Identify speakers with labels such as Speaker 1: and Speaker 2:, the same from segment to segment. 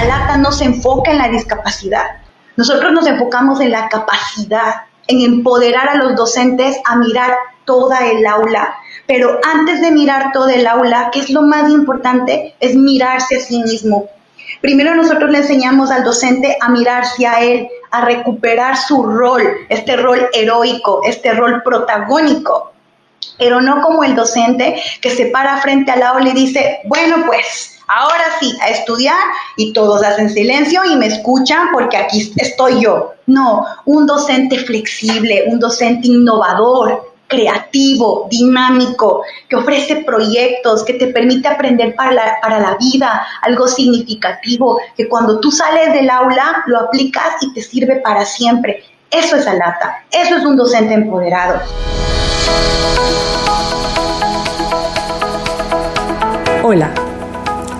Speaker 1: Alata no se enfoca en la discapacidad. Nosotros nos enfocamos en la capacidad, en empoderar a los docentes a mirar toda el aula. Pero antes de mirar todo el aula, que es lo más importante, es mirarse a sí mismo. Primero nosotros le enseñamos al docente a mirarse a él, a recuperar su rol, este rol heroico, este rol protagónico pero no como el docente que se para frente al aula y dice, bueno, pues ahora sí, a estudiar y todos hacen silencio y me escuchan porque aquí estoy yo. No, un docente flexible, un docente innovador, creativo, dinámico, que ofrece proyectos, que te permite aprender para la, para la vida, algo significativo, que cuando tú sales del aula lo aplicas y te sirve para siempre. Eso es Alata, eso es un docente empoderado.
Speaker 2: Hola,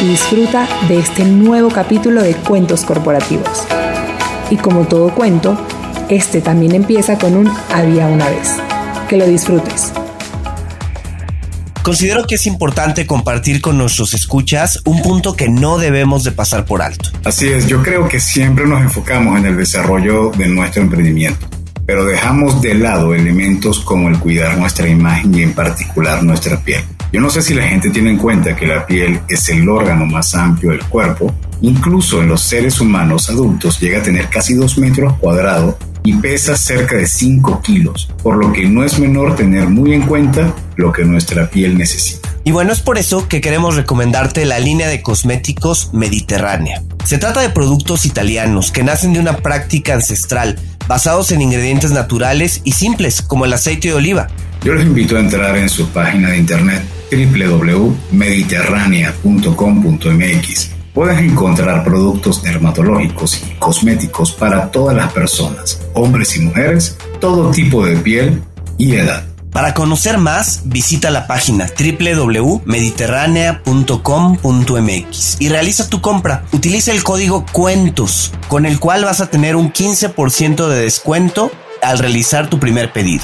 Speaker 2: y disfruta de este nuevo capítulo de Cuentos Corporativos. Y como todo cuento, este también empieza con un había una vez. Que lo disfrutes.
Speaker 3: Considero que es importante compartir con nuestros escuchas un punto que no debemos de pasar por alto.
Speaker 4: Así es, yo creo que siempre nos enfocamos en el desarrollo de nuestro emprendimiento, pero dejamos de lado elementos como el cuidar nuestra imagen y en particular nuestra piel. Yo no sé si la gente tiene en cuenta que la piel es el órgano más amplio del cuerpo. Incluso en los seres humanos adultos llega a tener casi 2 metros cuadrados y pesa cerca de 5 kilos, por lo que no es menor tener muy en cuenta lo que nuestra piel necesita.
Speaker 3: Y bueno, es por eso que queremos recomendarte la línea de cosméticos mediterránea. Se trata de productos italianos que nacen de una práctica ancestral, basados en ingredientes naturales y simples como el aceite de oliva.
Speaker 4: Yo les invito a entrar en su página de internet www.mediterránea.com.mx. Puedes encontrar productos dermatológicos y cosméticos para todas las personas, hombres y mujeres, todo tipo de piel y edad.
Speaker 3: Para conocer más, visita la página www.mediterránea.com.mx y realiza tu compra. Utiliza el código CUENTOS, con el cual vas a tener un 15% de descuento al realizar tu primer pedido.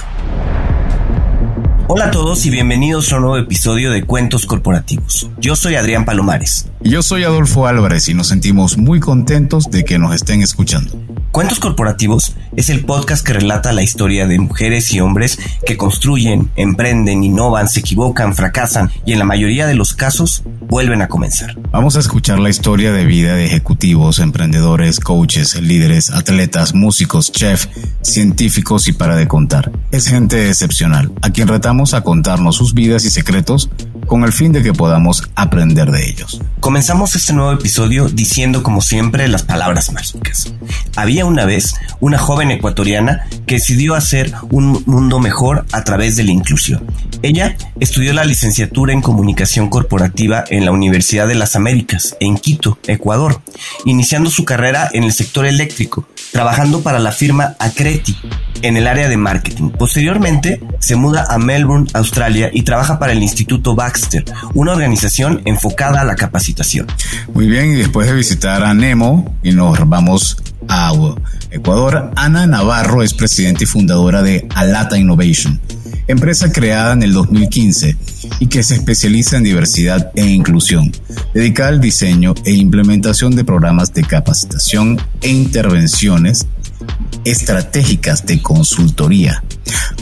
Speaker 3: Hola a todos y bienvenidos a un nuevo episodio de Cuentos Corporativos. Yo soy Adrián Palomares.
Speaker 4: Y yo soy Adolfo Álvarez y nos sentimos muy contentos de que nos estén escuchando.
Speaker 3: Cuentos Corporativos es el podcast que relata la historia de mujeres y hombres que construyen, emprenden, innovan, se equivocan, fracasan y en la mayoría de los casos vuelven a comenzar.
Speaker 4: Vamos a escuchar la historia de vida de ejecutivos, emprendedores, coaches, líderes, atletas, músicos, chefs, científicos y para de contar. Es gente excepcional, a quien retamos a contarnos sus vidas y secretos con el fin de que podamos aprender de ellos.
Speaker 3: Comenzamos este nuevo episodio diciendo como siempre las palabras mágicas. Había una vez una joven ecuatoriana que decidió hacer un mundo mejor a través de la inclusión. Ella estudió la licenciatura en comunicación corporativa en la Universidad de las Américas, en Quito, Ecuador, iniciando su carrera en el sector eléctrico, trabajando para la firma Acreti en el área de marketing. Posteriormente se muda a Melbourne, Australia y trabaja para el Instituto Baxter, una organización enfocada a la capacitación.
Speaker 4: Muy bien, y después de visitar a Nemo y nos vamos a Ecuador, Ana Navarro es presidenta y fundadora de Alata Innovation, empresa creada en el 2015 y que se especializa en diversidad e inclusión, dedicada al diseño e implementación de programas de capacitación e intervenciones estratégicas de consultoría,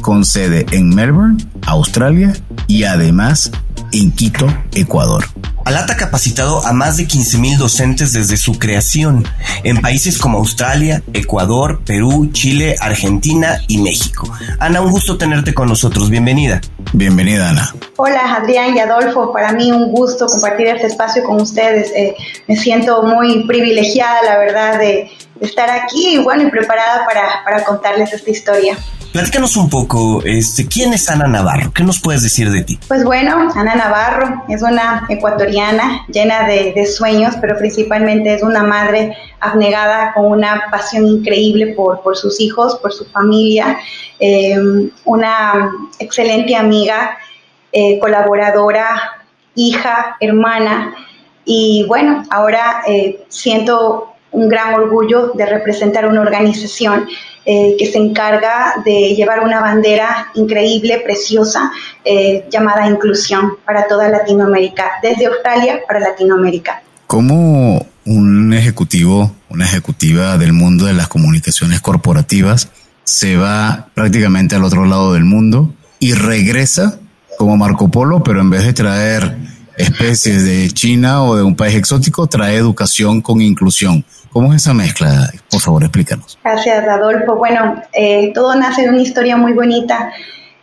Speaker 4: con sede en Melbourne, Australia y además en Quito, Ecuador.
Speaker 3: Alata ha capacitado a más de 15.000 docentes desde su creación en países como Australia, Ecuador, Perú, Chile, Argentina y México. Ana, un gusto tenerte con nosotros. Bienvenida.
Speaker 4: Bienvenida, Ana.
Speaker 1: Hola, Adrián y Adolfo. Para mí un gusto compartir este espacio con ustedes. Eh, me siento muy privilegiada, la verdad, de estar aquí y bueno, y preparada para, para contarles esta historia.
Speaker 3: Platícanos un poco, este, ¿quién es Ana Navarro? ¿Qué nos puedes decir de ti?
Speaker 1: Pues bueno, Ana Navarro es una ecuatoriana llena de, sueños, pero principalmente es una madre abnegada con una pasión increíble por, por sus hijos, por su familia, eh, una excelente amiga, eh, colaboradora, hija, hermana. Y bueno, ahora eh, siento un gran orgullo de representar una organización eh, que se encarga de llevar una bandera increíble, preciosa, eh, llamada Inclusión para toda Latinoamérica, desde Australia para Latinoamérica.
Speaker 4: ¿Cómo un ejecutivo, una ejecutiva del mundo de las comunicaciones corporativas se va prácticamente al otro lado del mundo y regresa como Marco Polo, pero en vez de traer especies de China o de un país exótico, trae educación con inclusión. ¿Cómo es esa mezcla? Por favor, explícanos.
Speaker 1: Gracias, Adolfo. Bueno, eh, todo nace de una historia muy bonita.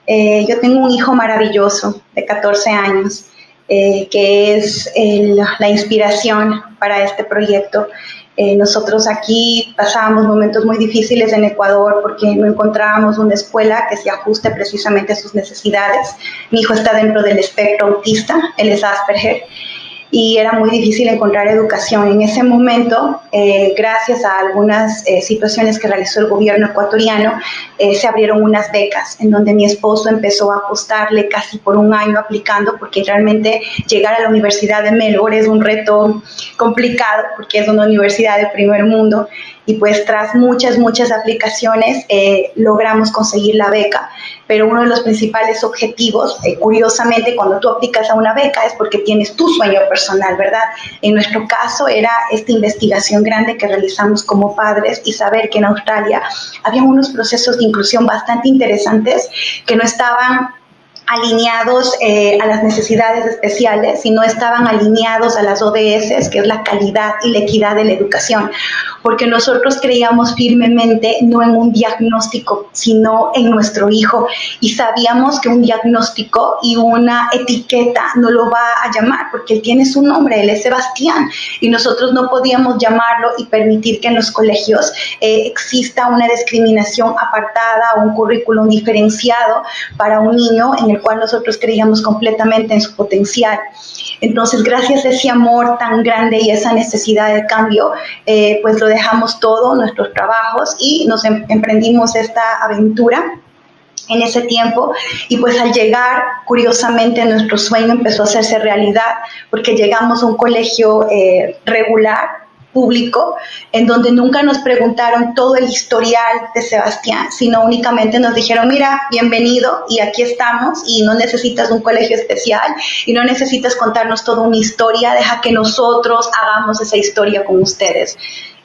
Speaker 1: Eh, yo tengo un hijo maravilloso de 14 años, eh, que es la inspiración para este proyecto. nosotros aquí pasábamos momentos muy difíciles en Ecuador porque no encontrábamos una escuela que se ajuste precisamente a sus necesidades. Mi hijo está dentro del espectro autista, él es Asperger, y era muy difícil encontrar educación. En ese momento, eh, gracias a algunas eh, situaciones que realizó el gobierno ecuatoriano, eh, se abrieron unas becas en donde mi esposo empezó a apostarle casi por un año aplicando porque realmente llegar a la Universidad de Melbourne es un reto complicado porque es una universidad de primer mundo y pues tras muchas, muchas aplicaciones eh, logramos conseguir la beca. Pero uno de los principales objetivos, eh, curiosamente, cuando tú aplicas a una beca es porque tienes tu sueño personal, ¿verdad? En nuestro caso era esta investigación grande que realizamos como padres y saber que en Australia había unos procesos de inclusión bastante interesantes que no estaban alineados eh, a las necesidades especiales, sino estaban alineados a las ODS, que es la calidad y la equidad de la educación, porque nosotros creíamos firmemente no en un diagnóstico, sino en nuestro hijo, y sabíamos que un diagnóstico y una etiqueta no lo va a llamar, porque él tiene su nombre, él es Sebastián, y nosotros no podíamos llamarlo y permitir que en los colegios eh, exista una discriminación apartada o un currículum diferenciado para un niño en el cual nosotros creíamos completamente en su potencial. Entonces, gracias a ese amor tan grande y esa necesidad de cambio, eh, pues lo dejamos todo, nuestros trabajos, y nos em-, emprendimos esta aventura en ese tiempo. Y pues al llegar curiosamente nuestro sueño empezó a hacerse realidad porque llegamos a un colegio eh, regular público, en donde nunca nos preguntaron todo el historial de Sebastián, sino únicamente nos dijeron, mira, bienvenido y aquí estamos y no necesitas un colegio especial y no necesitas contarnos toda una historia, deja que nosotros hagamos esa historia con ustedes.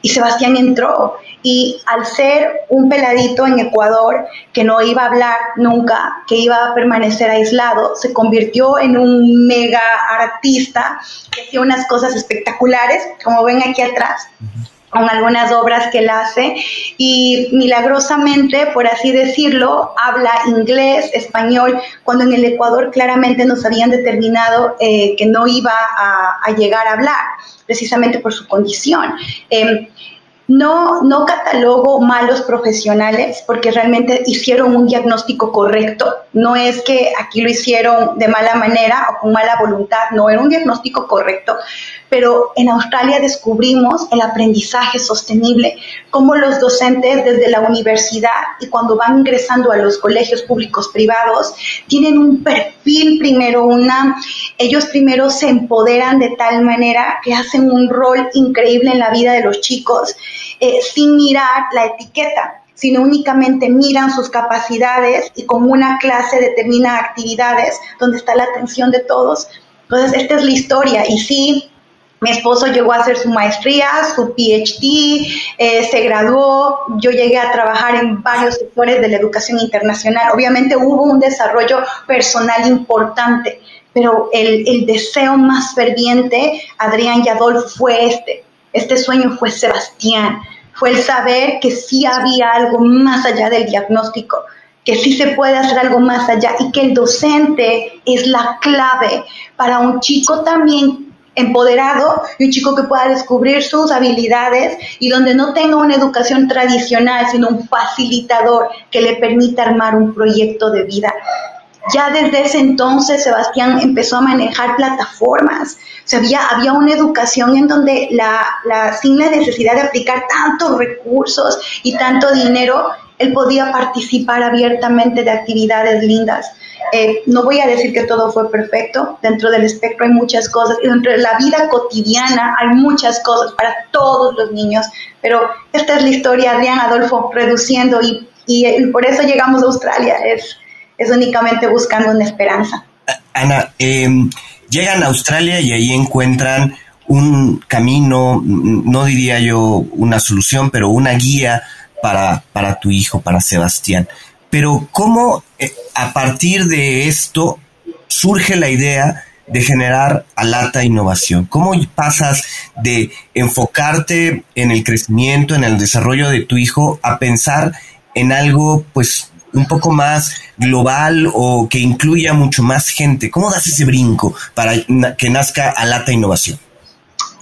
Speaker 1: Y Sebastián entró y al ser un peladito en Ecuador que no iba a hablar nunca, que iba a permanecer aislado, se convirtió en un mega artista que hacía unas cosas espectaculares, como ven aquí atrás. con algunas obras que él hace y milagrosamente, por así decirlo, habla inglés, español, cuando en el Ecuador claramente nos habían determinado eh, que no iba a, llegar a hablar, precisamente por su condición. Em, no, no catalogo malos profesionales porque realmente hicieron un diagnóstico correcto. No es que aquí lo hicieron de mala manera o con mala voluntad, no, era un diagnóstico correcto. Pero en Australia descubrimos el aprendizaje sostenible, como los docentes desde la universidad y cuando van ingresando a los colegios públicos privados, tienen un perfil primero, una, ellos primero se empoderan de tal manera que hacen un rol increíble en la vida de los chicos eh, sin mirar la etiqueta, sino únicamente miran sus capacidades y como una clase determina actividades donde está la atención de todos. Entonces, esta es la historia y sí, mi esposo llegó a hacer su maestría, su PhD, eh, se graduó, yo llegué a trabajar en varios sectores de la educación internacional. Obviamente hubo un desarrollo personal importante, pero el, el deseo más ferviente, Adrián y Adolfo, fue este, este sueño fue Sebastián, fue el saber que sí había algo más allá del diagnóstico, que sí se puede hacer algo más allá y que el docente es la clave para un chico también empoderado y un chico que pueda descubrir sus habilidades y donde no tenga una educación tradicional, sino un facilitador que le permita armar un proyecto de vida. Ya desde ese entonces Sebastián empezó a manejar plataformas. O había, había una educación en donde la, la, sin la necesidad de aplicar tantos recursos y tanto dinero, él podía participar abiertamente de actividades lindas. Eh, no voy a decir que todo fue perfecto, dentro del espectro hay muchas cosas y dentro de la vida cotidiana hay muchas cosas para todos los niños, pero esta es la historia, de Adolfo, reduciendo y, y, por eso llegamos a Australia, es, es únicamente buscando una esperanza.
Speaker 3: Ana, em, llegan a Australia y ahí encuentran un camino, no diría yo una solución, pero una guía para, para tu hijo, para Sebastián. Pero ¿cómo eh, a partir de esto surge la idea de generar Alata Innovación? ¿Cómo pasas de enfocarte en el crecimiento, en el desarrollo de tu hijo, a pensar en algo pues un poco más global o que incluya mucho más gente? ¿Cómo das ese brinco para que nazca Alata Innovación?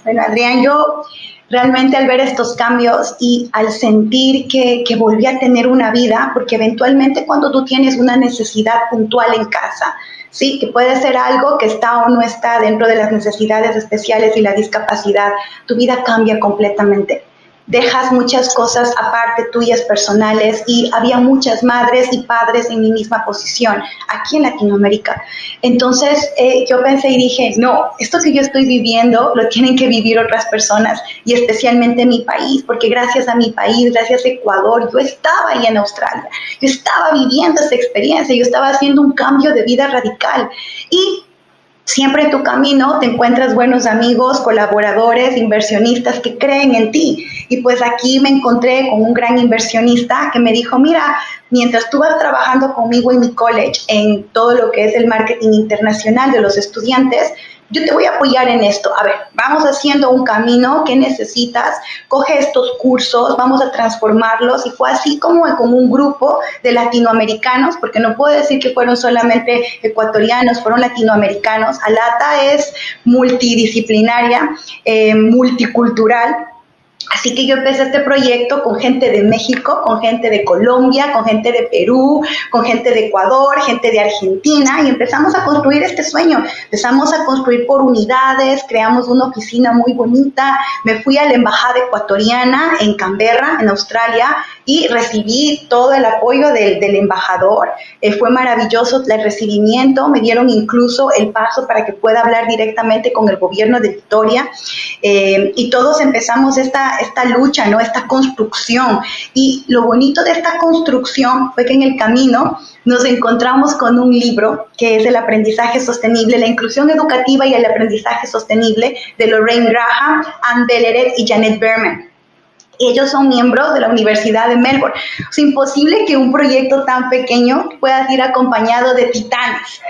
Speaker 1: Bueno, Adrián, yo realmente al ver estos cambios y al sentir que, que volví a tener una vida, porque eventualmente cuando tú tienes una necesidad puntual en casa, sí, que puede ser algo que está o no está dentro de las necesidades especiales y la discapacidad, tu vida cambia completamente dejas muchas cosas aparte tuyas personales y había muchas madres y padres en mi misma posición aquí en Latinoamérica. Entonces eh, yo pensé y dije, no, esto que yo estoy viviendo lo tienen que vivir otras personas y especialmente mi país, porque gracias a mi país, gracias a Ecuador, yo estaba ahí en Australia, yo estaba viviendo esa experiencia, yo estaba haciendo un cambio de vida radical y Siempre en tu camino te encuentras buenos amigos, colaboradores, inversionistas que creen en ti. Y pues aquí me encontré con un gran inversionista que me dijo, mira, mientras tú vas trabajando conmigo en mi college en todo lo que es el marketing internacional de los estudiantes, yo te voy a apoyar en esto. A ver, vamos haciendo un camino, ¿qué necesitas? Coge estos cursos, vamos a transformarlos. Y fue así como, como un grupo de latinoamericanos, porque no puedo decir que fueron solamente ecuatorianos, fueron latinoamericanos. Alata es multidisciplinaria, eh, multicultural Así que yo empecé este proyecto con gente de México, con gente de Colombia, con gente de Perú, con gente de Ecuador, gente de Argentina y empezamos a construir este sueño. Empezamos a construir por unidades, creamos una oficina muy bonita. Me fui a la embajada ecuatoriana en Canberra, en Australia, y recibí todo el apoyo del, embajador. Eh, fue maravilloso el recibimiento, me dieron incluso el paso para que pueda hablar directamente con el gobierno de Victoria eh, y todos empezamos esta, lucha, ¿no? esta construcción. Y lo bonito de esta construcción fue que en el camino nos encontramos con un libro que es el aprendizaje sostenible, la inclusión educativa y el aprendizaje sostenible de Lorraine Graham, Anne Belleret y Janet Berman ellos son miembros de la Universidad de Melbourne. Es imposible que un proyecto tan pequeño pueda ir acompañado de titanes.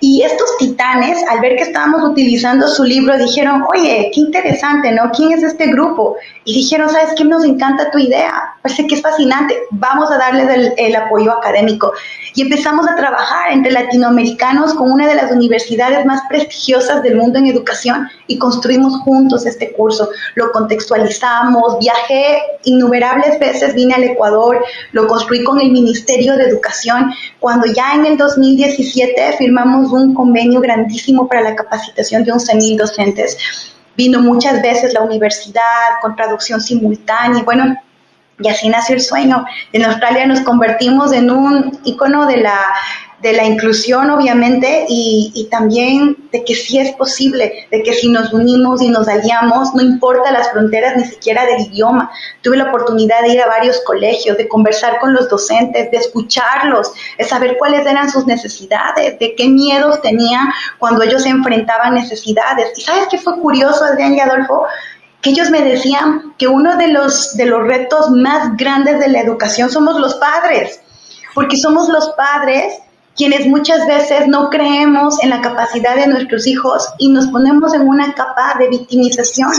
Speaker 1: Y estos titanes, al ver que estábamos utilizando su libro, dijeron, oye, qué interesante, ¿no? ¿Quién es este grupo? Y dijeron, ¿sabes qué? Nos encanta tu idea, parece que es fascinante, vamos a darles el, el apoyo académico. Y empezamos a trabajar entre latinoamericanos con una de las universidades más prestigiosas del mundo en educación y construimos juntos este curso. Lo contextualizamos, viajé innumerables veces, vine al Ecuador, lo construí con el Ministerio de Educación. Cuando ya en el 2017 firmamos un convenio grandísimo para la capacitación de 11.000 docentes. Vino muchas veces la universidad con traducción simultánea. Bueno, y así nació el sueño. En Australia nos convertimos en un icono de la de la inclusión, obviamente, y, también de que sí es posible, de que si nos unimos y nos aliamos, no importa las fronteras ni siquiera del idioma. Tuve la oportunidad de ir a varios colegios, de conversar con los docentes, de escucharlos, de saber cuáles eran sus necesidades, de qué miedos tenían cuando ellos se enfrentaban necesidades. ¿Y sabes qué fue curioso, Adrián y Adolfo? que ellos me decían que uno de los, de los retos más grandes de la educación somos los padres, porque somos los padres quienes muchas veces no creemos en la capacidad de nuestros hijos y nos ponemos en una capa de victimización.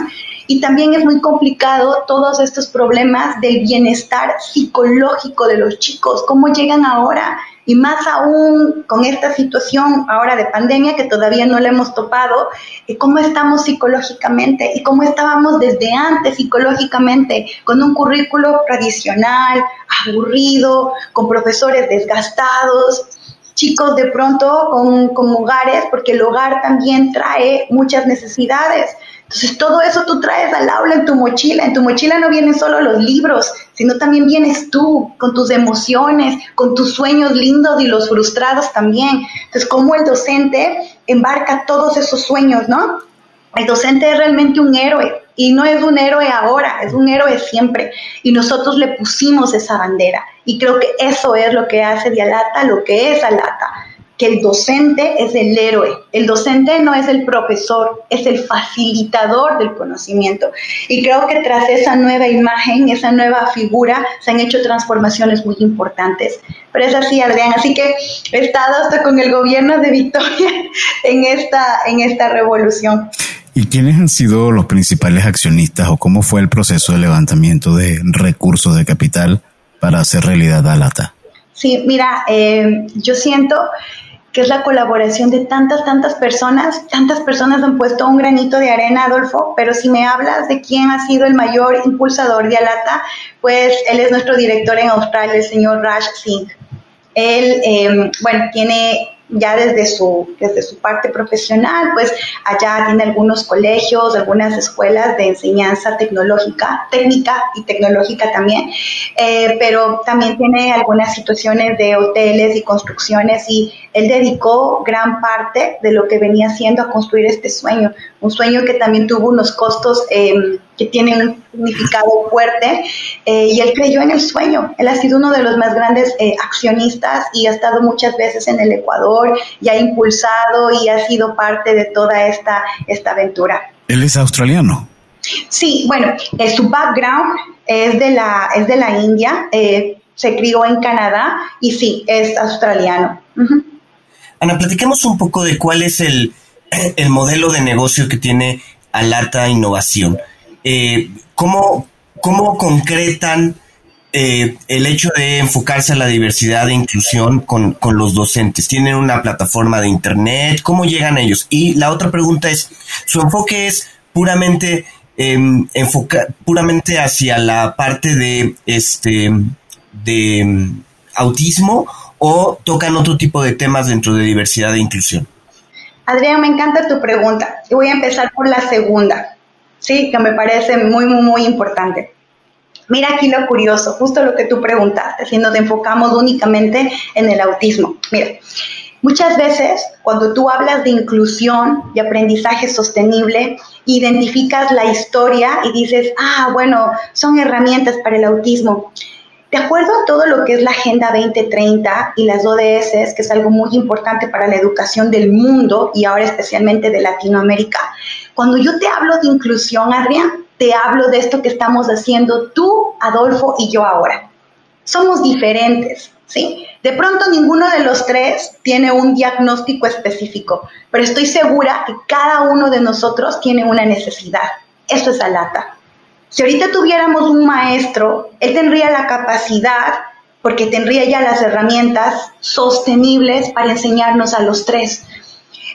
Speaker 1: Y también es muy complicado todos estos problemas del bienestar psicológico de los chicos, cómo llegan ahora y más aún con esta situación ahora de pandemia que todavía no la hemos topado, cómo estamos psicológicamente y cómo estábamos desde antes psicológicamente, con un currículo tradicional, aburrido, con profesores desgastados, chicos de pronto con, con hogares, porque el hogar también trae muchas necesidades. Entonces todo eso tú traes al aula en tu mochila. En tu mochila no vienen solo los libros, sino también vienes tú con tus emociones, con tus sueños lindos y los frustrados también. Entonces, como el docente embarca todos esos sueños, ¿no? El docente es realmente un héroe y no es un héroe ahora, es un héroe siempre. Y nosotros le pusimos esa bandera. Y creo que eso es lo que hace de Alata lo que es Alata que el docente es el héroe. El docente no es el profesor, es el facilitador del conocimiento. Y creo que tras esa nueva imagen, esa nueva figura, se han hecho transformaciones muy importantes. Pero es así, Adrián. Así que he estado hasta con el gobierno de Victoria en esta, en esta revolución.
Speaker 4: ¿Y quiénes han sido los principales accionistas o cómo fue el proceso de levantamiento de recursos de capital para hacer realidad Alata?
Speaker 1: Sí, mira, eh, yo siento que es la colaboración de tantas, tantas personas. Tantas personas han puesto un granito de arena, Adolfo, pero si me hablas de quién ha sido el mayor impulsador de Alata, pues él es nuestro director en Australia, el señor Raj Singh. Él, eh, bueno, tiene ya desde su, desde su parte profesional, pues allá tiene algunos colegios, algunas escuelas de enseñanza tecnológica, técnica y tecnológica también, eh, pero también tiene algunas situaciones de hoteles y construcciones y él dedicó gran parte de lo que venía haciendo a construir este sueño, un sueño que también tuvo unos costos eh, que tienen un significado fuerte eh, y él creyó en el sueño. Él ha sido uno de los más grandes eh, accionistas y ha estado muchas veces en el Ecuador y ha impulsado y ha sido parte de toda esta, esta aventura.
Speaker 4: ¿Él es australiano?
Speaker 1: Sí, bueno, su background es de la, es de la India, se crió en Canadá y sí, es australiano.
Speaker 3: Ana, platiquemos un poco de cuál es el, el modelo de negocio que tiene Alata Innovación. Eh, ¿cómo, ¿Cómo concretan eh, el hecho de enfocarse a la diversidad e inclusión con, con, los docentes? ¿Tienen una plataforma de internet? ¿Cómo llegan ellos? Y la otra pregunta es, ¿su enfoque es puramente, eh, puramente hacia la parte de, este, de em, autismo o tocan otro tipo de temas dentro de diversidad e inclusión?
Speaker 1: Adrián, me encanta tu pregunta y voy a empezar por la segunda, sí, que me parece muy, muy, muy importante. Mira aquí lo curioso, justo lo que tú preguntaste, si nos enfocamos únicamente en el autismo. Mira, muchas veces cuando tú hablas de inclusión y aprendizaje sostenible, identificas la historia y dices, ah, bueno, son herramientas para el autismo. De acuerdo a todo lo que es la Agenda 2030 y las ODS, que es algo muy importante para la educación del mundo y ahora especialmente de Latinoamérica, cuando yo te hablo de inclusión, Adrián, te hablo de esto que estamos haciendo tú, Adolfo y yo ahora. Somos diferentes, ¿sí? De pronto ninguno de los tres tiene un diagnóstico específico, pero estoy segura que cada uno de nosotros tiene una necesidad. Eso es Alata. Si ahorita tuviéramos un maestro, él tendría la capacidad, porque tendría ya las herramientas sostenibles para enseñarnos a los tres.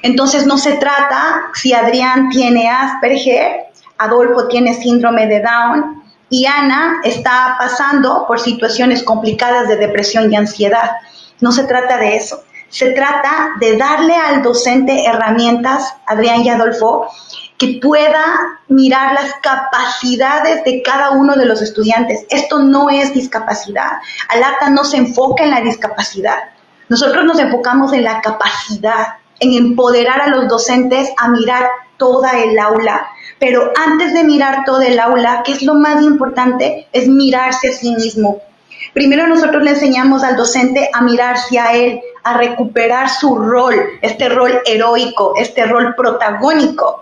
Speaker 1: Entonces no se trata si Adrián tiene Asperger, Adolfo tiene síndrome de Down y Ana está pasando por situaciones complicadas de depresión y ansiedad. No se trata de eso. Se trata de darle al docente herramientas, Adrián y Adolfo, que pueda mirar las capacidades de cada uno de los estudiantes. Esto no es discapacidad. Alata no se enfoca en la discapacidad. Nosotros nos enfocamos en la capacidad, en empoderar a los docentes a mirar toda el aula. Pero antes de mirar todo el aula, ¿qué es lo más importante? Es mirarse a sí mismo. Primero nosotros le enseñamos al docente a mirarse a él, a recuperar su rol, este rol heroico, este rol protagónico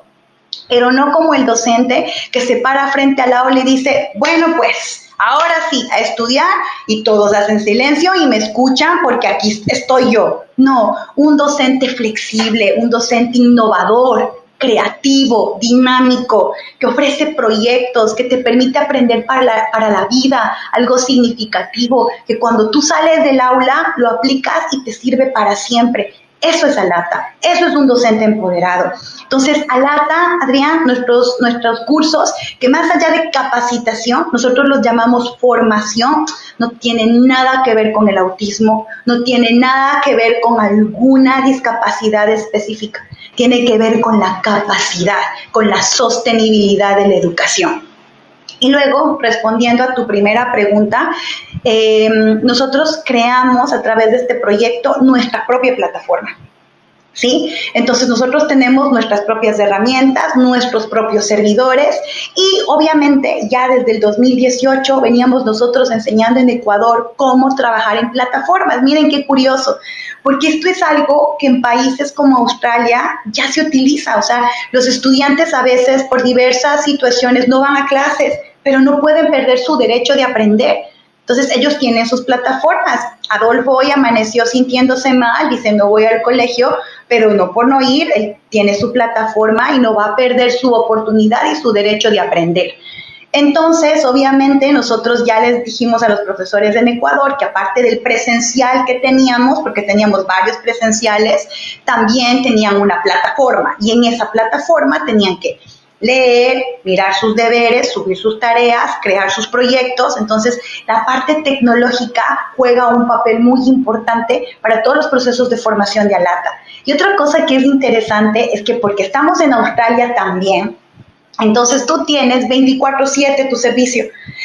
Speaker 1: pero no como el docente que se para frente al aula y dice, bueno, pues ahora sí, a estudiar y todos hacen silencio y me escuchan porque aquí estoy yo. No, un docente flexible, un docente innovador, creativo, dinámico, que ofrece proyectos, que te permite aprender para la, para la vida, algo significativo, que cuando tú sales del aula lo aplicas y te sirve para siempre. Eso es Alata, eso es un docente empoderado. Entonces, Alata, Adrián, nuestros, nuestros cursos, que más allá de capacitación, nosotros los llamamos formación, no tienen nada que ver con el autismo, no tiene nada que ver con alguna discapacidad específica, tiene que ver con la capacidad, con la sostenibilidad de la educación. Y luego, respondiendo a tu primera pregunta, em, nosotros creamos a través de este proyecto nuestra propia plataforma. ¿Sí? Entonces nosotros tenemos nuestras propias herramientas, nuestros propios servidores y obviamente ya desde el 2018 veníamos nosotros enseñando en Ecuador cómo trabajar en plataformas. Miren qué curioso, porque esto es algo que en países como Australia ya se utiliza, o sea, los estudiantes a veces por diversas situaciones no van a clases pero no pueden perder su derecho de aprender. Entonces ellos tienen sus plataformas. Adolfo hoy amaneció sintiéndose mal, dice no voy al colegio, pero no por no ir, él tiene su plataforma y no va a perder su oportunidad y su derecho de aprender. Entonces, obviamente, nosotros ya les dijimos a los profesores en Ecuador que aparte del presencial que teníamos, porque teníamos varios presenciales, también tenían una plataforma y en esa plataforma tenían que leer, mirar sus deberes, subir sus tareas, crear sus proyectos. Entonces, la parte tecnológica juega un papel muy importante para todos los procesos de formación de Alata. Y otra cosa que es interesante es que porque estamos en Australia también, entonces tú tienes 24/7 tu servicio.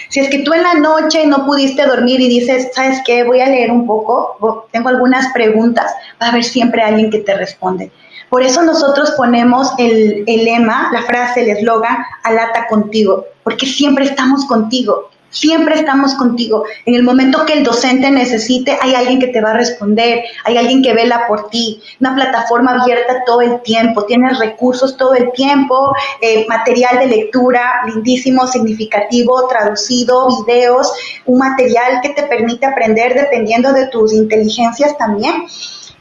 Speaker 1: Si es que tú en la noche no pudiste dormir y dices, ¿sabes qué? Voy a leer un poco, tengo algunas preguntas, va a haber siempre alguien que te responde. Por eso nosotros ponemos el, lema, la frase, el eslogan, alata contigo, porque siempre estamos contigo, siempre estamos contigo. En el momento que el docente necesite, hay alguien que te va a responder, hay alguien que vela por ti, una plataforma abierta todo el tiempo, tienes recursos todo el tiempo, eh, material de lectura lindísimo, significativo, traducido, videos, un material que te permite aprender dependiendo de tus inteligencias también.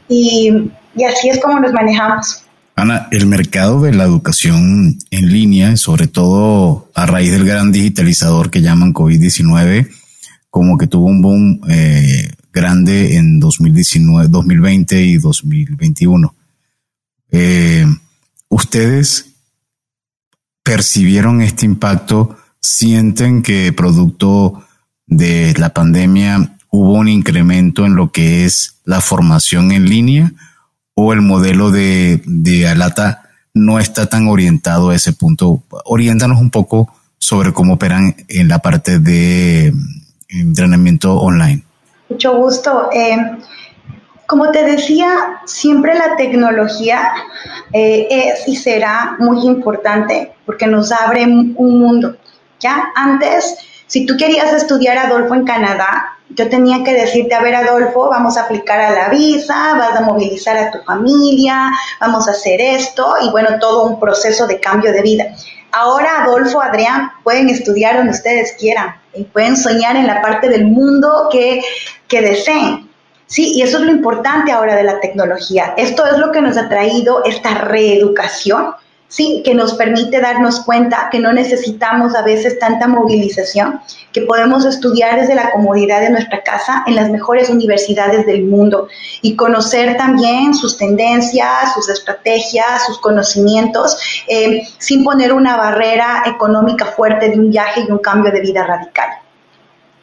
Speaker 1: Y y así es como nos manejamos.
Speaker 4: Ana, el mercado de la educación en línea, sobre todo a raíz del gran digitalizador que llaman COVID-19, como que tuvo un boom eh, grande en 2019, 2020 y 2021. Eh, ¿Ustedes percibieron este impacto? ¿Sienten que producto de la pandemia hubo un incremento en lo que es la formación en línea? O el modelo de, de Alata no está tan orientado a ese punto. Oriéntanos un poco sobre cómo operan en la parte de entrenamiento online.
Speaker 1: Mucho gusto. Eh, como te decía, siempre la tecnología eh, es y será muy importante porque nos abre un mundo. Ya antes, si tú querías estudiar Adolfo en Canadá, yo tenía que decirte, a ver Adolfo, vamos a aplicar a la visa, vas a movilizar a tu familia, vamos a hacer esto y bueno, todo un proceso de cambio de vida. Ahora Adolfo, Adrián, pueden estudiar donde ustedes quieran y pueden soñar en la parte del mundo que, que deseen. Sí, y eso es lo importante ahora de la tecnología. Esto es lo que nos ha traído esta reeducación sí, que nos permite darnos cuenta que no necesitamos a veces tanta movilización, que podemos estudiar desde la comodidad de nuestra casa en las mejores universidades del mundo y conocer también sus tendencias, sus estrategias, sus conocimientos, eh, sin poner una barrera económica fuerte de un viaje y un cambio de vida radical.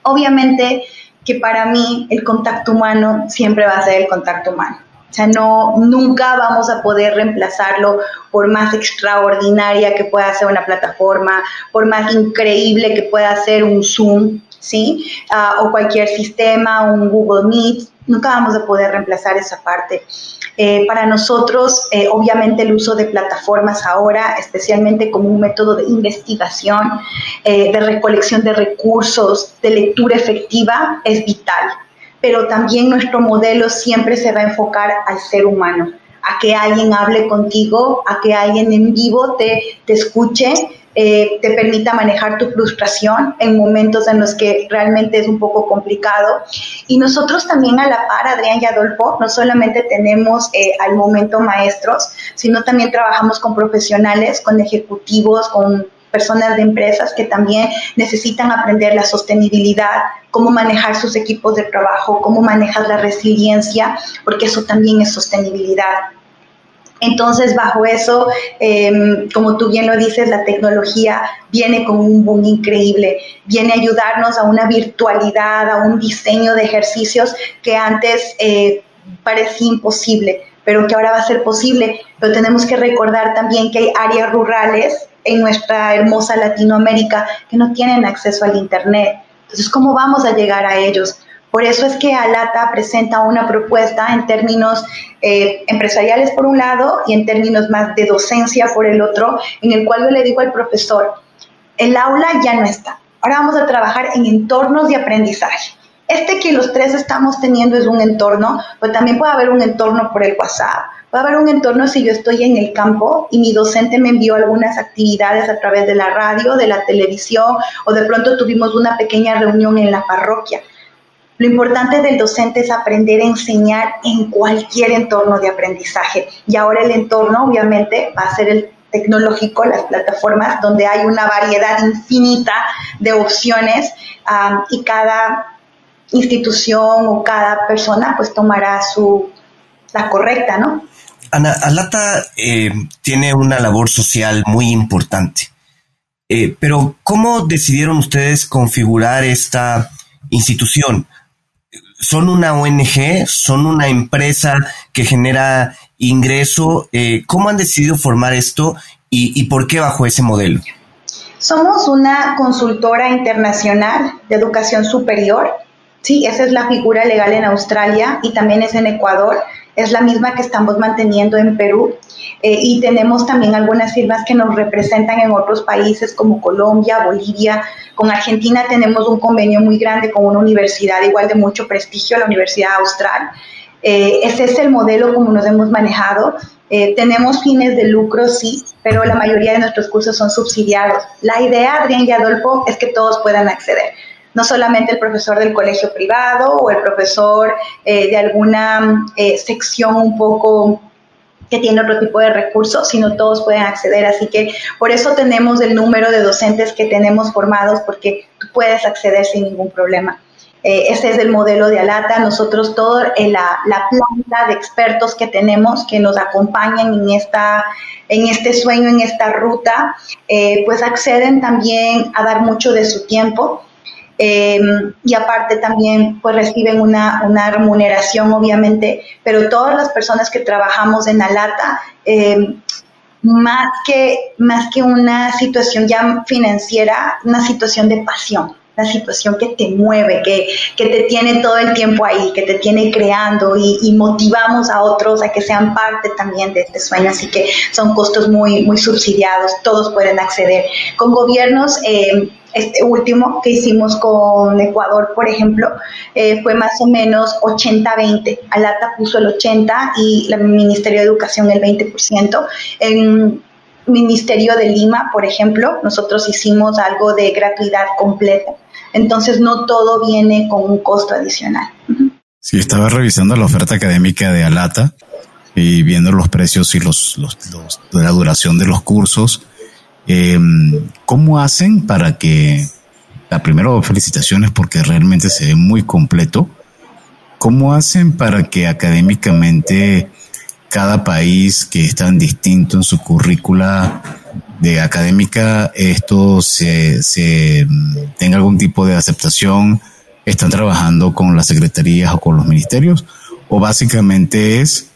Speaker 1: Obviamente que para mí el contacto humano siempre va a ser el contacto humano o sea, no, nunca vamos a poder reemplazarlo por más extraordinaria que pueda ser una plataforma, por más increíble que pueda ser un Zoom, ¿sí? Ah, o cualquier sistema, un Google Meet, nunca vamos a poder reemplazar esa parte. Eh, para nosotros, eh, obviamente, el uso de plataformas ahora, especialmente como un método de investigación, eh, de recolección de recursos, de lectura efectiva, es vital pero también nuestro modelo siempre se va a enfocar al ser humano, a que alguien hable contigo, a que alguien en vivo te, te escuche, eh, te permita manejar tu frustración en momentos en los que realmente es un poco complicado. Y nosotros también a la par, Adrián y Adolfo, no solamente tenemos eh, al momento maestros, sino también trabajamos con profesionales, con ejecutivos, con personas de empresas que también necesitan aprender la sostenibilidad, cómo manejar sus equipos de trabajo, cómo manejar la resiliencia, porque eso también es sostenibilidad. Entonces, bajo eso, em, como tú bien lo dices, la tecnología viene con un boom increíble, viene a ayudarnos a una virtualidad, a un diseño de ejercicios que antes eh, parecía imposible, pero que ahora va a ser posible. Pero tenemos que recordar también que hay áreas rurales en nuestra hermosa Latinoamérica que no tienen acceso al Internet. Entonces, ¿cómo vamos a llegar a ellos? Por eso es que Alata presenta una propuesta en términos eh, empresariales por un lado y en términos más de docencia por el otro, en el cual yo le digo al profesor, el aula ya no está. Ahora vamos a trabajar en entornos de aprendizaje. Este que los tres estamos teniendo es un entorno, pero también puede haber un entorno por el WhatsApp, puede haber un entorno si yo estoy en el campo y mi docente me envió algunas actividades a través de la radio, de la televisión o de pronto tuvimos una pequeña reunión en la parroquia. Lo importante del docente es aprender a enseñar en cualquier entorno de aprendizaje. Y ahora el entorno, obviamente, va a ser el tecnológico, las plataformas, donde hay una variedad infinita de opciones y cada institución o cada persona pues tomará su la correcta, ¿no?
Speaker 3: Ana, Alata eh, tiene una labor social muy importante. Eh, pero, ¿cómo decidieron ustedes configurar esta institución? son una ONG, son una empresa que genera ingreso. Eh, ¿Cómo han decidido formar esto y, por qué bajo ese modelo?
Speaker 1: Somos una consultora internacional de educación superior. Sí, esa es la figura legal en Australia y también es en Ecuador. Es la misma que estamos manteniendo en Perú. Eh, y tenemos también algunas firmas que nos representan en otros países como Colombia, Bolivia. Con Argentina tenemos un convenio muy grande con una universidad igual de mucho prestigio, la Universidad Austral. Eh, ese es el modelo como nos hemos manejado. Eh, tenemos fines de lucro, sí, pero la mayoría de nuestros cursos son subsidiados. La idea, Adrián y Adolfo, es que todos puedan acceder no solamente el profesor del colegio privado o el profesor de alguna sección un poco que tiene otro tipo de recursos, sino todos pueden acceder. Así que por eso tenemos el número de docentes que tenemos formados, porque tú puedes acceder sin ningún problema. Eh, ese es el modelo de Alata. Nosotros, toda eh, la, la, planta de expertos que tenemos que nos acompañan en, esta, en este sueño, en esta ruta, eh, pues acceden también a dar mucho de su tiempo. Em, y aparte también pues reciben una, remuneración obviamente, pero todas las personas que trabajamos en Alata, em, más, que, más que una situación ya financiera, una situación de pasión una situación que te mueve, que, que, te tiene todo el tiempo ahí, que te tiene creando y, motivamos a otros a que sean parte también de este sueño. Así que son costos muy, muy subsidiados, todos pueden acceder. Con gobiernos, eh, este último que hicimos con Ecuador, por ejemplo, eh, fue más o menos 80-20. Alata puso el 80 y el Ministerio de Educación el 20%. En Ministerio de Lima, por ejemplo, nosotros hicimos algo de gratuidad completa. Entonces no todo viene con un costo adicional.
Speaker 4: Sí, estaba revisando la oferta académica de Alata y viendo los precios y los, los, la duración de los cursos. Eh, ¿Cómo hacen para que, la primero felicitaciones porque realmente se ve muy completo, ¿cómo hacen para que académicamente cada país que es tan distinto en su currícula de académica, esto se, se tenga algún tipo de aceptación? ¿Están trabajando con las secretarías o con los ministerios? ¿O básicamente es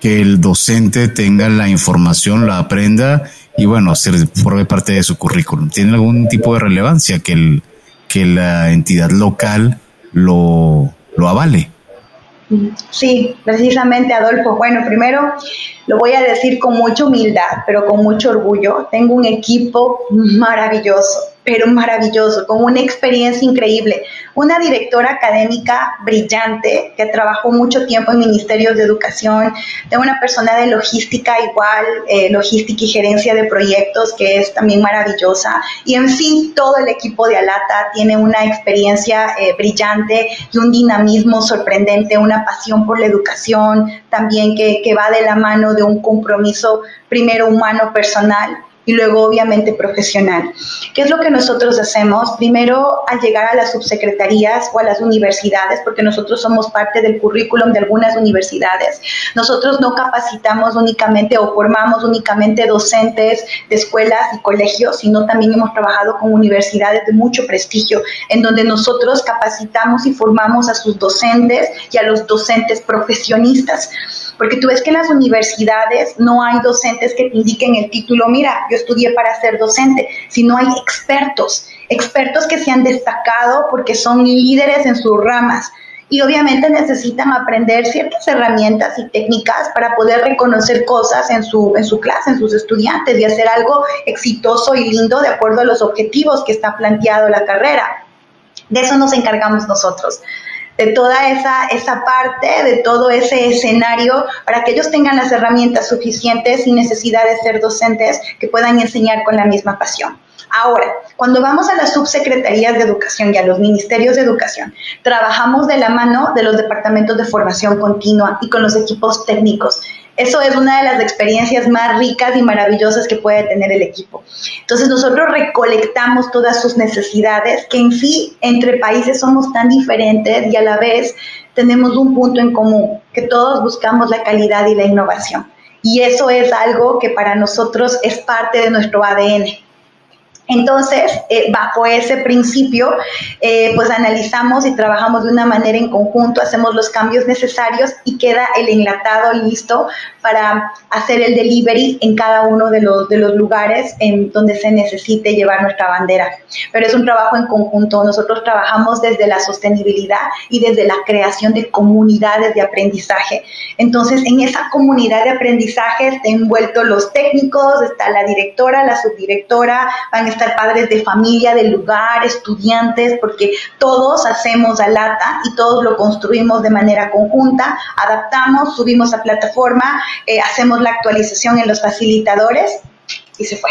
Speaker 4: que el docente tenga la información, la aprenda y bueno, ser, forme parte de su currículum. ¿Tiene algún tipo de relevancia que, el, que la entidad local lo, lo avale?
Speaker 1: Sí, precisamente, Adolfo. Bueno, primero lo voy a decir con mucha humildad, pero con mucho orgullo. Tengo un equipo maravilloso, pero maravilloso, con una experiencia increíble. Una directora académica brillante que trabajó mucho tiempo en ministerios de educación, tengo una persona de logística igual, eh, logística y gerencia de proyectos que es también maravillosa. Y en fin todo el equipo de Alata tiene una experiencia eh, brillante y un dinamismo sorprendente, una pasión por la educación también que, que va de la mano de un compromiso primero humano personal y luego obviamente profesional. ¿Qué es lo que nosotros hacemos? Primero, al llegar a las subsecretarías o a las universidades, porque nosotros somos parte del currículum de algunas universidades, nosotros no capacitamos únicamente o formamos únicamente docentes de escuelas y colegios, sino también hemos trabajado con universidades de mucho prestigio, en donde nosotros capacitamos y formamos a sus docentes y a los docentes profesionistas. Porque tú ves que en las universidades no hay docentes que te indiquen el título, mira, yo estudié para ser docente, sino hay expertos, expertos que se han destacado porque son líderes en sus ramas y obviamente necesitan aprender ciertas herramientas y técnicas para poder reconocer cosas en su, en su clase, en sus estudiantes y hacer algo exitoso y lindo de acuerdo a los objetivos que está planteado la carrera. De eso nos encargamos nosotros de toda esa, esa parte, de todo ese escenario, para que ellos tengan las herramientas suficientes sin necesidad de ser docentes que puedan enseñar con la misma pasión. Ahora, cuando vamos a las subsecretarías de educación y a los ministerios de educación, trabajamos de la mano de los departamentos de formación continua y con los equipos técnicos eso es una de las experiencias más ricas y maravillosas que puede tener el equipo. Entonces nosotros recolectamos todas sus necesidades, que en sí entre países somos tan diferentes y a la vez tenemos un punto en común, que todos buscamos la calidad y la innovación. Y eso es algo que para nosotros es parte de nuestro ADN. Entonces, eh, bajo ese principio, eh, pues analizamos y trabajamos de una manera en conjunto, hacemos los cambios necesarios y queda el enlatado listo para hacer el delivery en cada uno de los, de los lugares en donde se necesite llevar nuestra bandera. Pero es un trabajo en conjunto. Nosotros trabajamos desde la sostenibilidad y desde la creación de comunidades de aprendizaje. Entonces, en esa comunidad de aprendizaje están envueltos los técnicos, está la directora, la subdirectora, van a estar padres de familia, del lugar, estudiantes, porque todos hacemos a lata y todos lo construimos de manera conjunta, adaptamos, subimos a plataforma, eh, hacemos la actualización en los facilitadores y se fue.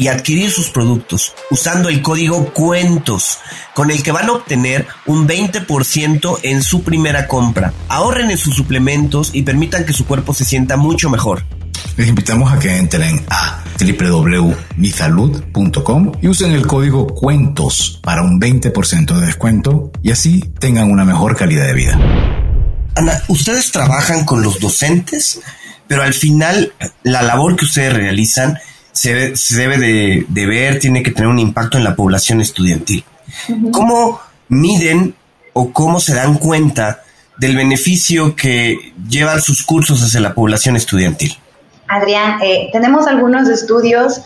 Speaker 3: y adquirir sus productos usando el código cuentos con el que van a obtener un 20% en su primera compra. Ahorren en sus suplementos y permitan que su cuerpo se sienta mucho mejor.
Speaker 4: Les invitamos a que entren a www.misalud.com y usen el código cuentos para un 20% de descuento y así tengan una mejor calidad de vida.
Speaker 3: Ana, ustedes trabajan con los docentes, pero al final la labor que ustedes realizan se, debe de, ver, tiene que tener un impacto en la población estudiantil. ¿Cómo miden o cómo se dan cuenta del beneficio que llevan sus cursos hacia la población estudiantil?
Speaker 1: Adrián, eh, tenemos algunos estudios,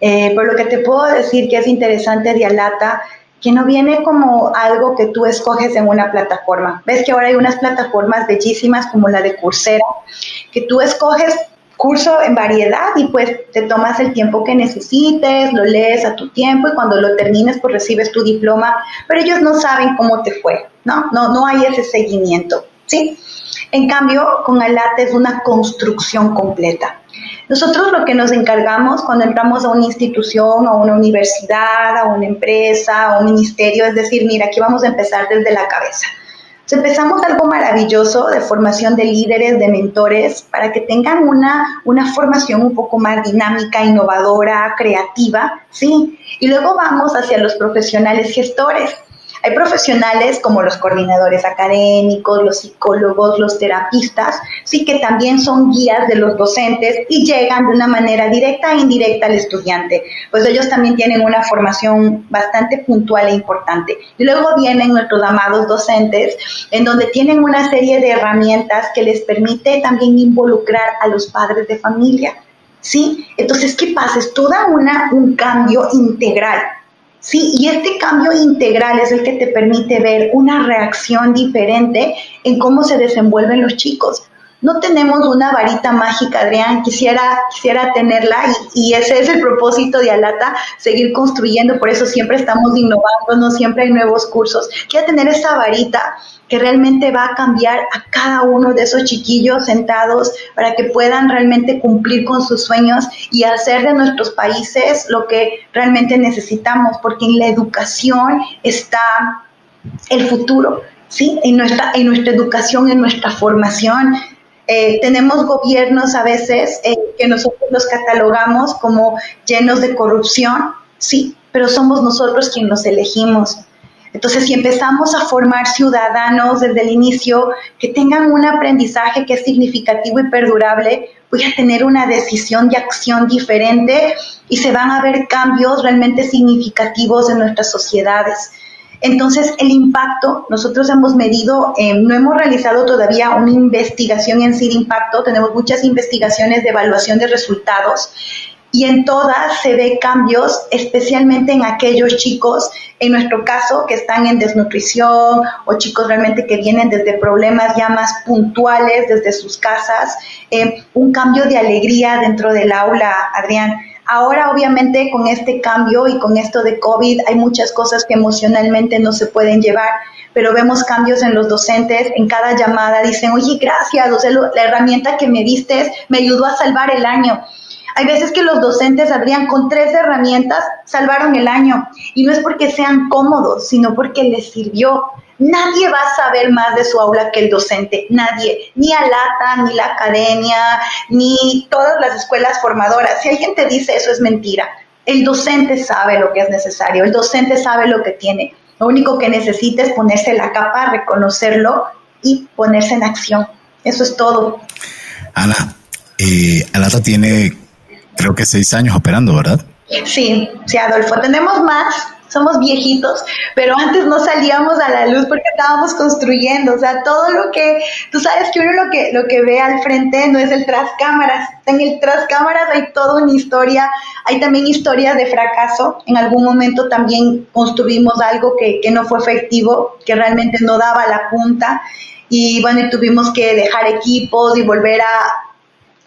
Speaker 1: eh, por lo que te puedo decir que es interesante de Alata, que no viene como algo que tú escoges en una plataforma. Ves que ahora hay unas plataformas bellísimas como la de Coursera, que tú escoges curso en variedad y pues te tomas el tiempo que necesites, lo lees a tu tiempo y cuando lo termines pues recibes tu diploma, pero ellos no saben cómo te fue, ¿no? No, no hay ese seguimiento, ¿sí? En cambio, con ALATA es una construcción completa. Nosotros lo que nos encargamos cuando entramos a una institución, a una universidad, a una empresa, a un ministerio, es decir, mira, aquí vamos a empezar desde la cabeza. Empezamos algo maravilloso de formación de líderes, de mentores, para que tengan una, una formación un poco más dinámica, innovadora, creativa, ¿sí? Y luego vamos hacia los profesionales gestores hay profesionales como los coordinadores académicos, los psicólogos, los terapistas, sí que también son guías de los docentes y llegan de una manera directa e indirecta al estudiante, pues ellos también tienen una formación bastante puntual e importante. Y luego vienen nuestros amados docentes, en donde tienen una serie de herramientas que les permite también involucrar a los padres de familia. ¿Sí? Entonces, ¿qué pasa? Es toda una, un cambio integral Sí, y este cambio integral es el que te permite ver una reacción diferente en cómo se desenvuelven los chicos. No tenemos una varita mágica, Adrián, quisiera, quisiera tenerla y, y ese es el propósito de Alata, seguir construyendo, por eso siempre estamos innovando, no siempre hay nuevos cursos. Quiero tener esa varita que realmente va a cambiar a cada uno de esos chiquillos sentados para que puedan realmente cumplir con sus sueños y hacer de nuestros países lo que realmente necesitamos, porque en la educación está el futuro, ¿sí? En nuestra, en nuestra educación, en nuestra formación. Eh, tenemos gobiernos a veces eh, que nosotros los catalogamos como llenos de corrupción, sí, pero somos nosotros quienes los elegimos. Entonces, si empezamos a formar ciudadanos desde el inicio que tengan un aprendizaje que es significativo y perdurable, voy a tener una decisión de acción diferente y se van a ver cambios realmente significativos en nuestras sociedades. Entonces, el impacto, nosotros hemos medido, eh, no hemos realizado todavía una investigación en sí de impacto, tenemos muchas investigaciones de evaluación de resultados y en todas se ve cambios, especialmente en aquellos chicos, en nuestro caso, que están en desnutrición o chicos realmente que vienen desde problemas ya más puntuales desde sus casas, eh, un cambio de alegría dentro del aula, Adrián. Ahora, obviamente, con este cambio y con esto de COVID, hay muchas cosas que emocionalmente no se pueden llevar, pero vemos cambios en los docentes. En cada llamada dicen, oye, gracias, o la herramienta que me diste me ayudó a salvar el año. Hay veces que los docentes habrían con tres herramientas salvaron el año y no es porque sean cómodos, sino porque les sirvió. Nadie va a saber más de su aula que el docente, nadie, ni Alata, ni la academia, ni todas las escuelas formadoras. Si alguien te dice eso es mentira. El docente sabe lo que es necesario, el docente sabe lo que tiene. Lo único que necesita es ponerse la capa, reconocerlo y ponerse en acción. Eso es todo.
Speaker 4: Ana, eh, Alata tiene creo que seis años operando, ¿verdad?
Speaker 1: Sí, sí, Adolfo, tenemos más, somos viejitos, pero antes no salíamos a la luz porque estábamos construyendo, o sea, todo lo que, tú sabes que uno lo que, lo que ve al frente no es el tras cámaras, en el tras cámaras hay toda una historia, hay también historias de fracaso, en algún momento también construimos algo que, que no fue efectivo, que realmente no daba la punta, y bueno, y tuvimos que dejar equipos y volver a,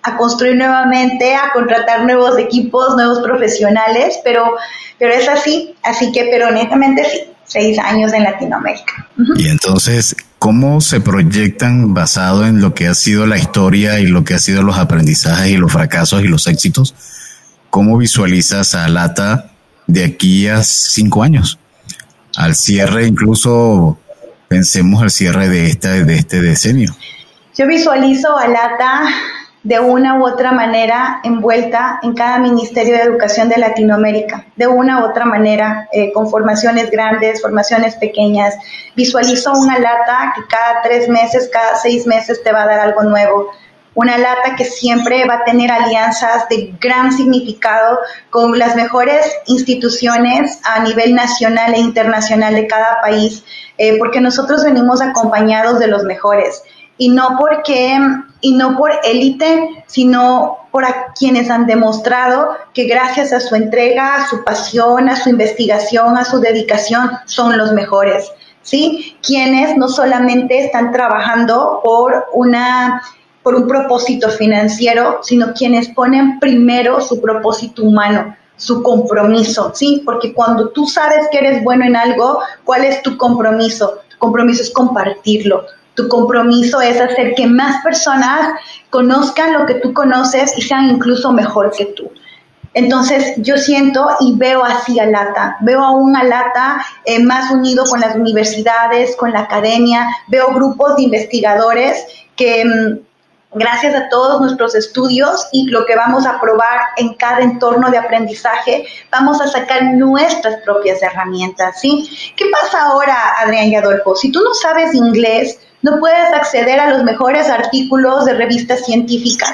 Speaker 1: a construir nuevamente, a contratar nuevos equipos, nuevos profesionales, pero, pero es así, así que, pero honestamente sí, seis años en Latinoamérica.
Speaker 4: Y entonces, ¿cómo se proyectan basado en lo que ha sido la historia y lo que ha sido los aprendizajes y los fracasos y los éxitos? ¿Cómo visualizas a Lata de aquí a cinco años? Al cierre, incluso pensemos al cierre de, esta, de este decenio.
Speaker 1: Yo visualizo a Lata de una u otra manera envuelta en cada Ministerio de Educación de Latinoamérica, de una u otra manera, eh, con formaciones grandes, formaciones pequeñas. Visualizo una lata que cada tres meses, cada seis meses te va a dar algo nuevo. Una lata que siempre va a tener alianzas de gran significado con las mejores instituciones a nivel nacional e internacional de cada país, eh, porque nosotros venimos acompañados de los mejores y no porque y no por élite, sino por quienes han demostrado que gracias a su entrega, a su pasión, a su investigación, a su dedicación, son los mejores. ¿Sí? Quienes no solamente están trabajando por una por un propósito financiero, sino quienes ponen primero su propósito humano, su compromiso, ¿sí? Porque cuando tú sabes que eres bueno en algo, ¿cuál es tu compromiso? Tu compromiso es compartirlo, Tu compromiso es hacer que más personas conozcan lo que tú conoces y sean incluso mejor que tú. Entonces yo siento y veo así a Lata, veo a un Alata eh, más unido con las universidades, con la academia, veo grupos de investigadores que mm, gracias a todos nuestros estudios y lo que vamos a probar en cada entorno de aprendizaje, vamos a sacar nuestras propias herramientas, ¿sí? ¿Qué pasa ahora, Adrián y Adolfo? Si tú no sabes inglés, no puedes acceder a los mejores artículos de revistas científicas.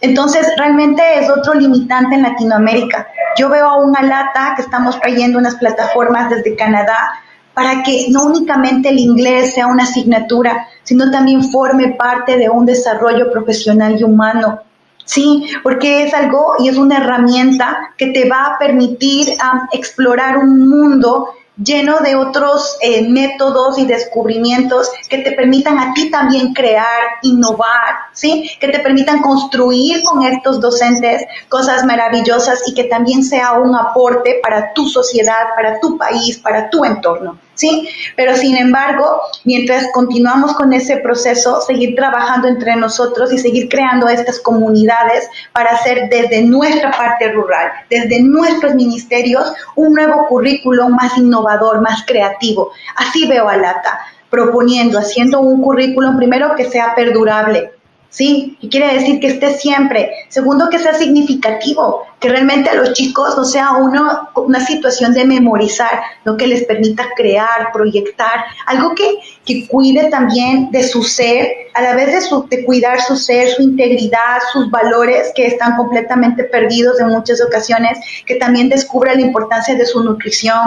Speaker 1: Entonces, realmente es otro limitante en Latinoamérica. Yo veo a una lata que estamos trayendo unas plataformas desde Canadá para que no únicamente el inglés sea una asignatura, sino también forme parte de un desarrollo profesional y humano. Sí, porque es algo y es una herramienta que te va a permitir explorar un mundo lleno de otros eh, métodos y descubrimientos que te permitan a ti también crear, innovar, ¿sí? Que te permitan construir con estos docentes cosas maravillosas y que también sea un aporte para tu sociedad, para tu país, para tu entorno. ¿Sí? Pero sin embargo, mientras continuamos con ese proceso, seguir trabajando entre nosotros y seguir creando estas comunidades para hacer desde nuestra parte rural, desde nuestros ministerios, un nuevo currículo más innovador, más creativo. Así veo a Lata proponiendo, haciendo un currículum primero que sea perdurable, ¿sí? Y quiere decir que esté siempre. Segundo, que sea significativo, que realmente a los chicos no sea uno, una situación de memorizar, lo que les permita crear, proyectar, algo que, que cuide también de su ser, a la vez de, su, de cuidar su ser, su integridad, sus valores que están completamente perdidos en muchas ocasiones, que también descubra la importancia de su nutrición,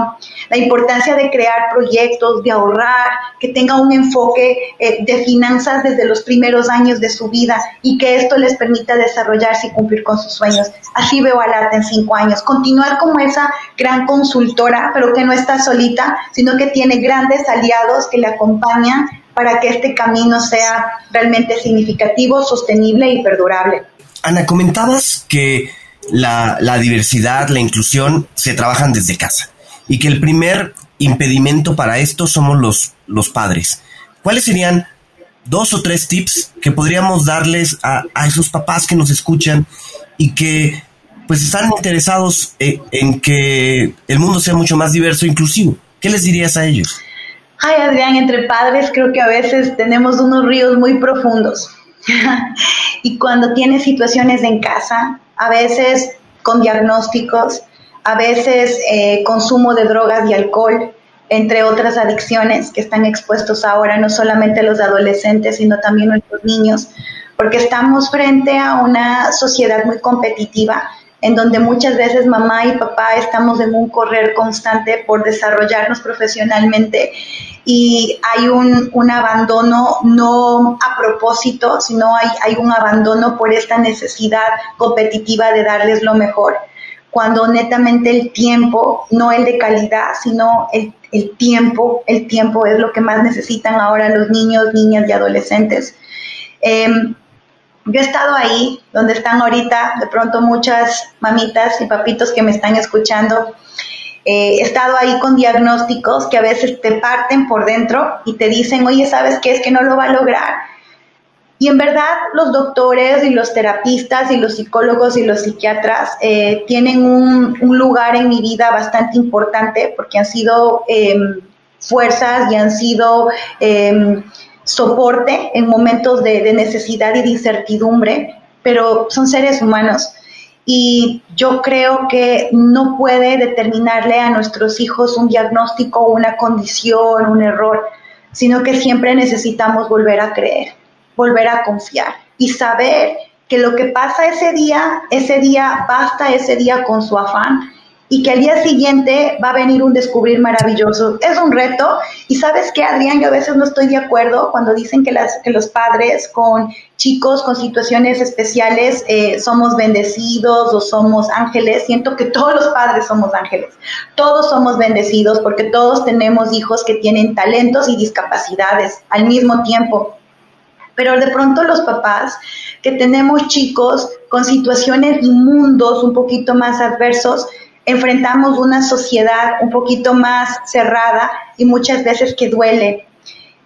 Speaker 1: la importancia de crear proyectos, de ahorrar, que tenga un enfoque eh, de finanzas desde los primeros años de su vida y que esto les permita desarrollarse y cumplir con sus sueños. Así veo en cinco años, continuar como esa gran consultora, pero que no está solita, sino que tiene grandes aliados que le acompañan para que este camino sea realmente significativo, sostenible y perdurable.
Speaker 3: Ana, comentabas que la, la diversidad, la inclusión se trabajan desde casa y que el primer impedimento para esto somos los, los padres. ¿Cuáles serían dos o tres tips que podríamos darles a, a esos papás que nos escuchan y que pues están interesados eh, en, que el mundo sea mucho más diverso e inclusivo. ¿Qué les dirías a ellos?
Speaker 1: Ay, Adrián, entre padres creo que a veces tenemos unos ríos muy profundos. y cuando tienes situaciones en casa, a veces con diagnósticos, a veces eh, consumo de drogas y alcohol, entre otras adicciones que están expuestos ahora no solamente los adolescentes, sino también nuestros niños, porque estamos frente a una sociedad muy competitiva en donde muchas veces mamá y papá estamos en un correr constante por desarrollarnos profesionalmente y hay un, un abandono no a propósito, sino hay, hay un abandono por esta necesidad competitiva de darles lo mejor cuando netamente el tiempo, no el de calidad, sino el, el, tiempo, el tiempo es lo que más necesitan ahora los niños, niñas y adolescentes. Eh, yo he estado ahí, donde están ahorita de pronto muchas mamitas y papitos que me están escuchando. Eh, he estado ahí con diagnósticos que a veces te parten por dentro y te dicen, oye, ¿sabes qué? Es que no lo va a lograr. Y en verdad los doctores y los terapistas y los psicólogos y los psiquiatras eh, tienen un, lugar en mi vida bastante importante porque han sido em, fuerzas y han sido em, soporte en momentos de, necesidad y de incertidumbre, pero son seres humanos. Y yo creo que no puede determinarle a nuestros hijos un diagnóstico, una condición, un error, sino que siempre necesitamos volver a creer, volver a confiar y saber que lo que pasa ese día, ese día basta ese día con su afán y que al día siguiente va a venir un descubrir maravilloso. Es un reto y sabes que Adrián, yo a veces no estoy de acuerdo cuando dicen que, las, que los padres con chicos con situaciones especiales eh, somos bendecidos o somos ángeles. Siento que todos los padres somos ángeles, todos somos bendecidos porque todos tenemos hijos que tienen talentos y discapacidades al mismo tiempo. Pero de pronto los papás que tenemos chicos con situaciones y mundos un poquito más adversos, enfrentamos una sociedad un poquito más cerrada y muchas veces que duele.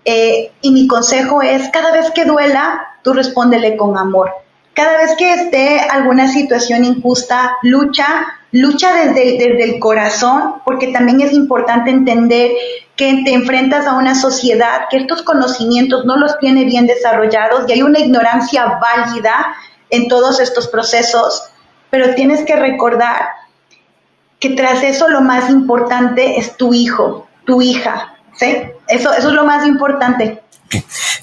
Speaker 1: Eh, y mi consejo es, cada vez que duela, tú respóndele con amor. Cada vez que esté alguna situación injusta, lucha, lucha desde, desde el corazón, porque también es importante entender que te enfrentas a una sociedad que estos conocimientos no los tiene bien desarrollados y hay una ignorancia válida en todos estos procesos, pero tienes que recordar que tras eso lo más importante es tu hijo, tu hija, ¿sí? Eso, eso es lo más importante.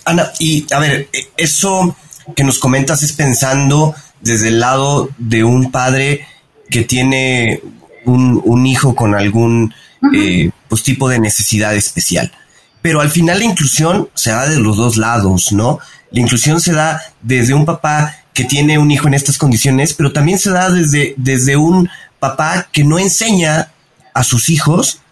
Speaker 3: Ana, y a ver, eso que nos comentas es pensando desde el lado de un padre que tiene un, hijo con algún eh, pues, tipo de necesidad especial. Pero al final la inclusión se da de los dos lados, ¿no? La inclusión se da desde un papá que tiene un hijo en estas condiciones, pero también se da desde, desde un papá que no enseña a sus hijos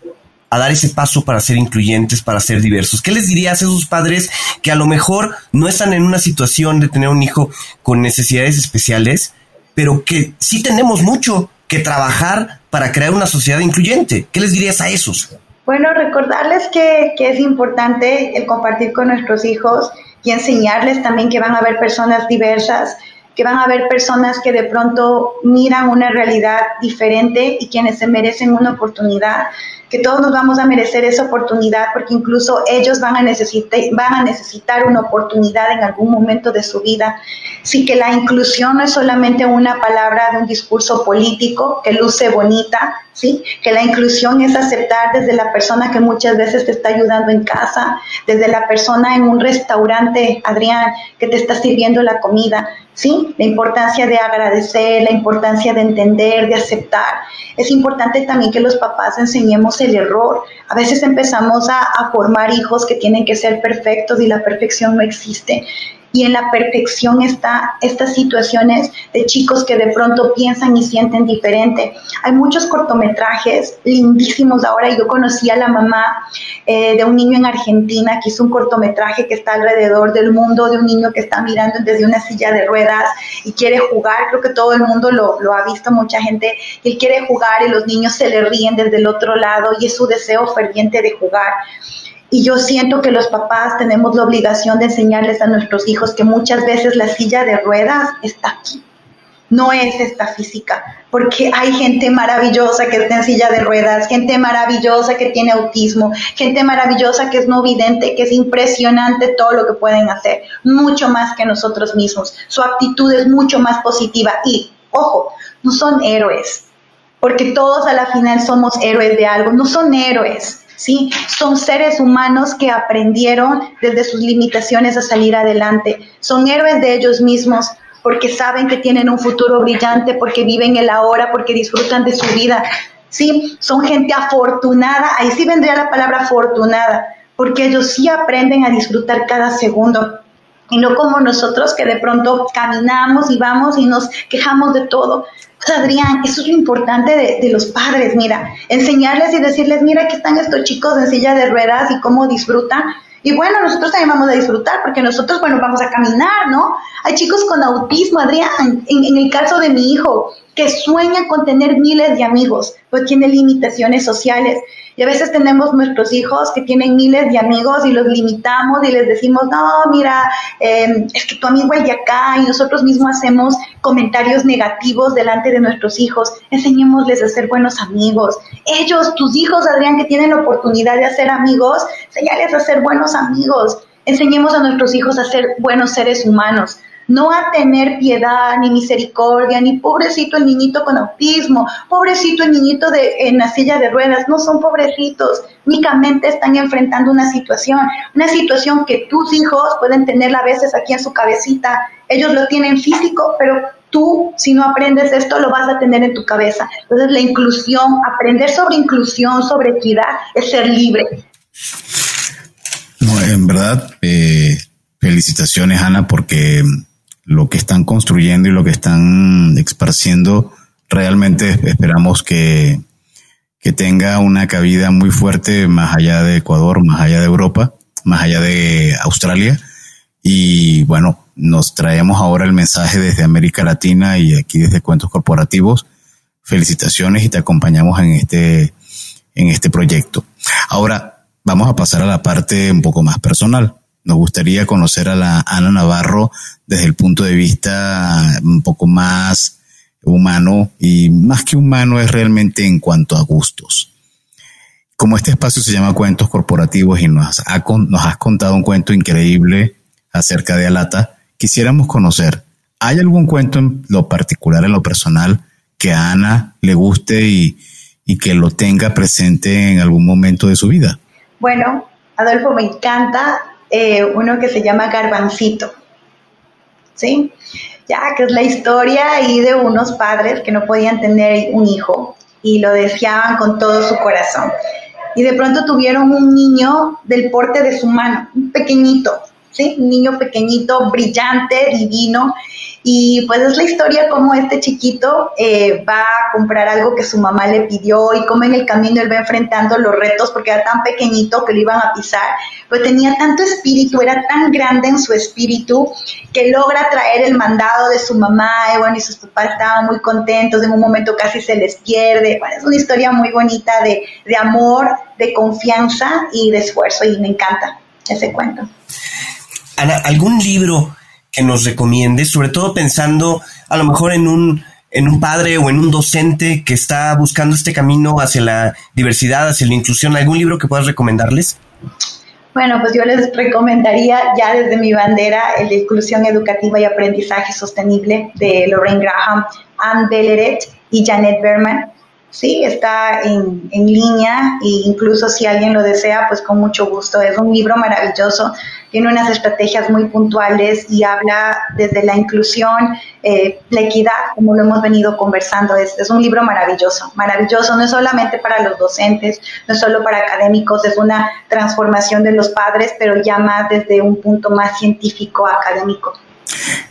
Speaker 3: a dar ese paso para ser incluyentes, para ser diversos. ¿Qué les dirías a esos padres que a lo mejor no están en una situación de tener un hijo con necesidades especiales, pero que sí tenemos mucho que trabajar para crear una sociedad incluyente? ¿Qué les dirías a esos?
Speaker 1: Bueno, recordarles que, es importante el compartir con nuestros hijos y enseñarles también que van a haber personas diversas, que van a haber personas que de pronto miran una realidad diferente y quienes se merecen una oportunidad que todos nos vamos a merecer esa oportunidad porque incluso ellos van a, necesitar, van a necesitar una oportunidad en algún momento de su vida. Sí que la inclusión no es solamente una palabra de un discurso político que luce bonita, ¿sí? que la inclusión es aceptar desde la persona que muchas veces te está ayudando en casa, desde la persona en un restaurante, Adrián, que te está sirviendo la comida, ¿sí? La importancia de agradecer, la importancia de entender, de aceptar. Es importante también que los papás enseñemos el error. A veces empezamos a, formar hijos que tienen que ser perfectos y la perfección no existe y en la perfección está estas situaciones de chicos que de pronto piensan y sienten diferente. Hay muchos cortometrajes lindísimos ahora. Yo conocí a la mamá eh, de un niño en Argentina que hizo un cortometraje que está alrededor del mundo, de un niño que está mirando desde una silla de ruedas y quiere jugar. Creo que todo el mundo lo, lo ha visto, mucha gente. Él quiere jugar y los niños se le ríen desde el otro lado y es su deseo ferviente de jugar. Y yo siento que los papás tenemos la obligación de enseñarles a nuestros hijos que muchas veces la silla de ruedas está aquí, no es esta física, porque hay gente maravillosa que está en silla de ruedas, gente maravillosa que tiene autismo, gente maravillosa que es no vidente, que es impresionante todo lo que pueden hacer, mucho más que nosotros mismos. Su actitud es mucho más positiva y, ojo, no son héroes, porque todos a la final somos héroes de algo, no son héroes ¿sí? Son seres humanos que aprendieron desde sus limitaciones a salir adelante. Son héroes de ellos mismos porque saben que tienen un futuro brillante, porque viven el ahora, porque disfrutan de su vida. Sí, son gente afortunada, ahí sí vendría la palabra afortunada, porque ellos sí aprenden a disfrutar cada segundo y no como nosotros que de pronto caminamos y vamos y nos quejamos de todo. Adrián, eso es lo importante de, los padres, mira, enseñarles y decirles, mira, aquí están estos chicos en silla de ruedas y cómo disfrutan. Y bueno, nosotros también vamos a disfrutar porque nosotros, bueno, vamos a caminar, ¿no? Hay chicos con autismo, Adrián, en el caso de mi hijo, que sueña con tener miles de amigos, pues tiene limitaciones sociales. Y a veces tenemos nuestros hijos que tienen miles de amigos y los limitamos y les decimos, no, mira, em, es que tu amigo es de acá y nosotros mismos hacemos comentarios negativos delante de nuestros hijos. Enseñémosles a ser buenos amigos. Ellos, tus hijos, Adrián, que tienen la oportunidad de hacer amigos, enseñales a ser buenos amigos. Enseñemos a nuestros hijos a ser buenos seres humanos no a tener piedad ni misericordia, ni pobrecito el niñito con autismo, pobrecito el niñito de, en la silla de ruedas, no son pobrecitos, únicamente están enfrentando una situación, una situación que tus hijos pueden tener a veces aquí en su cabecita, ellos lo tienen físico, pero tú, si no aprendes esto, lo vas a tener en tu cabeza. Entonces, la inclusión, aprender sobre inclusión, sobre equidad, es ser libre.
Speaker 4: No, en verdad, eh, felicitaciones, Ana, porque lo que están construyendo y lo que están esparciendo, realmente esperamos que, que tenga una cabida muy fuerte más allá de Ecuador, más allá de Europa, más allá de Australia. Y bueno, nos traemos ahora el mensaje desde América Latina y aquí desde Cuentos Corporativos. Felicitaciones y te acompañamos en este, en este proyecto. Ahora, vamos a pasar a la parte un poco más personal. Nos gustaría conocer a la Ana Navarro desde el punto de vista un poco más humano y más que humano es realmente en cuanto a gustos. Como este espacio se llama Cuentos Corporativos y nos, nos has contado un cuento increíble acerca de Alata, quisiéramos conocer, ¿hay algún cuento en lo particular, en lo personal, que a Ana le guste y que lo tenga presente en algún momento de su vida?
Speaker 1: Bueno, Adolfo, me encanta eh, uno que se llama Garbancito. ¿Sí? Ya, que es la historia ahí de unos padres que no podían tener un hijo y lo deseaban con todo su corazón. Y de pronto tuvieron un niño del porte de su mano, un pequeñito, ¿sí? Un niño pequeñito, brillante, divino, y pues es la historia como este chiquito eh, va a comprar algo que su mamá le pidió y como en el camino él va enfrentando los retos porque era tan pequeñito que lo iban a pisar, pero tenía tanto espíritu, era tan grande en su espíritu que logra traer el mandado de su mamá y bueno, y sus papás estaban muy contentos, en un momento casi se les pierde. Bueno, es una historia muy bonita de, de amor, de confianza y de esfuerzo y me encanta ese cuento.
Speaker 3: Ana, ¿algún libro que nos recomiendes, sobre todo pensando a lo mejor en un, en un padre o en un docente que está buscando este camino hacia la diversidad, hacia la inclusión? ¿Algún libro que puedas recomendarles?
Speaker 1: Bueno, pues yo les recomendaría ya desde mi bandera el Inclusión Educativa y Aprendizaje Sostenible de Lorraine Graham, Anne Belleret y Janet Berman. Sí, está en, en línea e incluso si alguien lo desea, pues con mucho gusto. Es un libro maravilloso, tiene unas estrategias muy puntuales y habla desde la inclusión, eh, la equidad, como lo hemos venido conversando. Es, es un libro maravilloso, maravilloso, no es solamente para los docentes, no es solo para académicos, es una transformación de los padres, pero ya más desde un punto más científico, académico.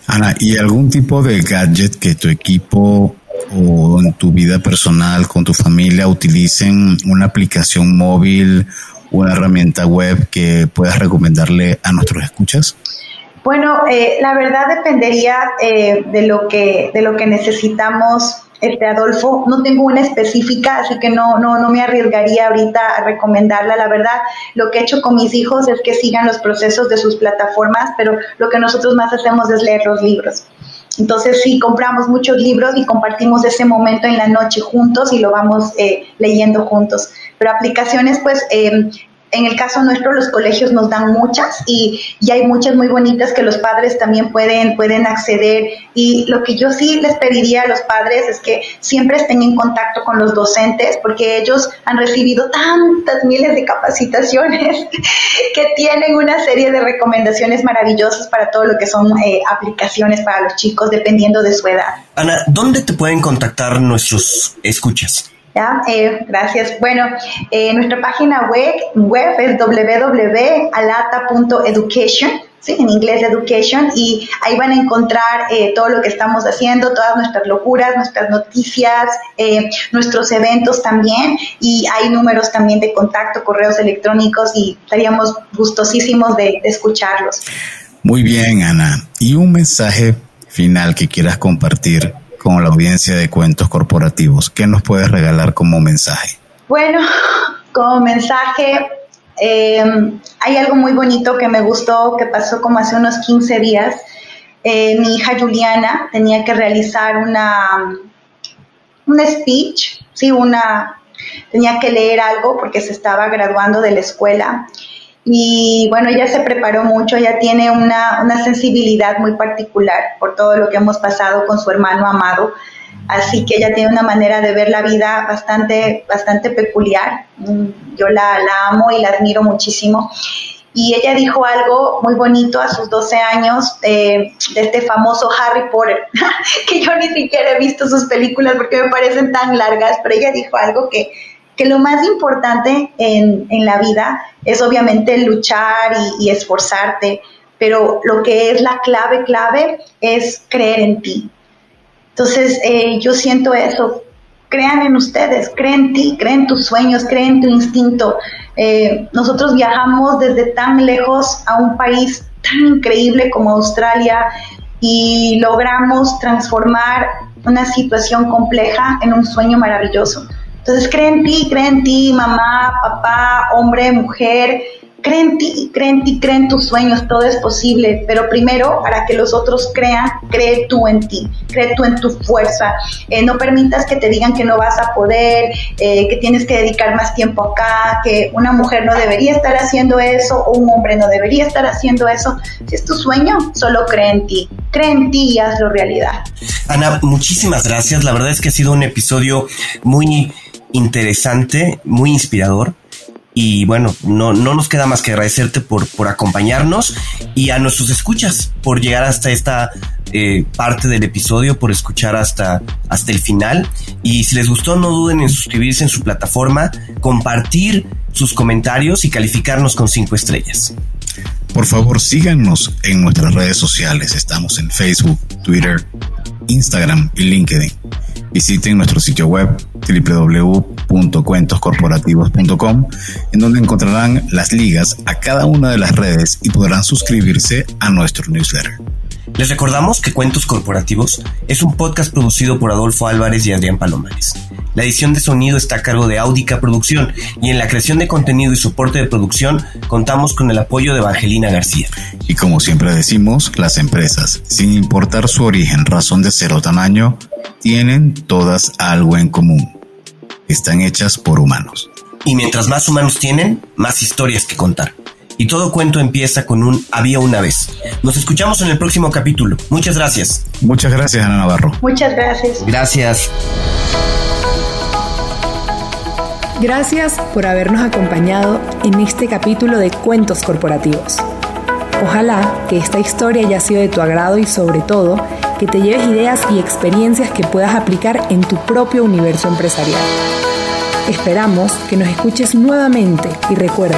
Speaker 4: Ana, ¿y algún tipo de gadget que tu equipo o en tu vida personal con tu familia utilicen una aplicación móvil, una herramienta web que puedas recomendarle a nuestros escuchas?
Speaker 1: Bueno, eh, la verdad dependería eh, de lo que de lo que necesitamos. Este Adolfo, no tengo una específica, así que no, no, no me arriesgaría ahorita a recomendarla. La verdad, lo que he hecho con mis hijos es que sigan los procesos de sus plataformas, pero lo que nosotros más hacemos es leer los libros. Entonces sí, compramos muchos libros y compartimos ese momento en la noche juntos y lo vamos eh, leyendo juntos. Pero aplicaciones, pues eh, en el caso nuestro, los colegios nos dan muchas y, y, hay muchas muy bonitas que los padres también pueden, pueden acceder. Y lo que yo sí les pediría a los padres es que siempre estén en contacto con los docentes porque ellos han recibido tantas miles de capacitaciones que tienen una serie de recomendaciones maravillosas para todo lo que son eh, aplicaciones para los chicos dependiendo de su edad.
Speaker 3: Ana, ¿dónde te pueden contactar nuestros escuchas?
Speaker 1: ¿Ya? Eh, gracias. Bueno, eh, nuestra página web, web es www.alata.education, ¿sí? en inglés education, y ahí van a encontrar eh, todo lo que estamos haciendo, todas nuestras locuras, nuestras noticias, eh, nuestros eventos también, y hay números también de contacto, correos electrónicos, y estaríamos gustosísimos de, de escucharlos.
Speaker 4: Muy bien, Ana. ¿Y un mensaje final que quieras compartir con la audiencia de cuentos corporativos? ¿Qué nos puedes regalar como mensaje?
Speaker 1: Bueno, como mensaje, eh, hay algo muy bonito que me gustó, que pasó como hace unos 15 días. Eh, mi hija Juliana tenía que realizar una, un speech, sí, una, tenía que leer algo porque se estaba graduando de la escuela y bueno, ella se preparó mucho, ella tiene una, una, sensibilidad muy particular por todo lo que hemos pasado con su hermano amado, así que ella tiene una manera de ver la vida bastante, bastante peculiar. Mm, yo la, la amo y la admiro muchísimo. Y ella dijo algo muy bonito a sus 12 años eh, de este famoso Harry Potter, que yo ni siquiera he visto sus películas porque me parecen tan largas, pero ella dijo algo que que lo más importante en, la vida es obviamente luchar y, y, esforzarte, pero lo que es la clave, clave es creer en ti. Entonces, eh, yo siento eso. Crean en ustedes, creen en ti, creen en tus sueños, creen en tu instinto. Eh, nosotros viajamos desde tan lejos a un país tan increíble como Australia y logramos transformar una situación compleja en un sueño maravilloso Entonces cree en ti, cree en ti, mamá, papá, hombre, mujer, cree en ti, cree en ti, cree en tus sueños, todo es posible, pero primero para que los otros crean, cree tú en ti, cree tú en tu fuerza, eh, no permitas que te digan que no vas a poder, eh, que tienes que dedicar más tiempo acá, que una mujer no debería estar haciendo eso o un hombre no debería estar haciendo eso. Si es tu sueño, solo cree en ti, cree en ti y hazlo realidad.
Speaker 3: Ana, muchísimas gracias, la verdad es que ha sido un episodio muy interesante, muy inspirador. Y bueno, no, no nos queda más que agradecerte por, por acompañarnos y a nuestros escuchas por llegar hasta esta eh, parte del episodio, por escuchar hasta, hasta el final. Y si les gustó, no duden en suscribirse en su plataforma, compartir sus comentarios y calificarnos con cinco estrellas.
Speaker 4: Por favor, síganos en nuestras redes sociales. Estamos en Facebook, Twitter, Instagram y LinkedIn. Visiten nuestro sitio web www.cuentoscorporativos.com en donde encontrarán las ligas a cada una de las redes y podrán suscribirse a nuestro newsletter.
Speaker 3: Les recordamos que Cuentos Corporativos es un podcast producido por Adolfo Álvarez y Adrián Palomares. La edición de sonido está a cargo de Audica Producción y en la creación de contenido y soporte de producción contamos con el apoyo de Evangelina García.
Speaker 4: Y como siempre decimos, las empresas, sin importar su origen, razón de ser o tamaño, tienen todas algo en común. Están hechas por humanos.
Speaker 3: Y mientras más humanos tienen, más historias que contar. Y todo cuento empieza con un había una vez. Nos escuchamos en el próximo capítulo. Muchas gracias.
Speaker 4: Muchas gracias, Ana Navarro.
Speaker 1: Muchas gracias.
Speaker 3: Gracias.
Speaker 2: Gracias por habernos acompañado en este capítulo de Cuentos Corporativos. Ojalá que esta historia haya sido de tu agrado y sobre todo que te lleves ideas y experiencias que puedas aplicar en tu propio universo empresarial. Esperamos que nos escuches nuevamente y recuerda,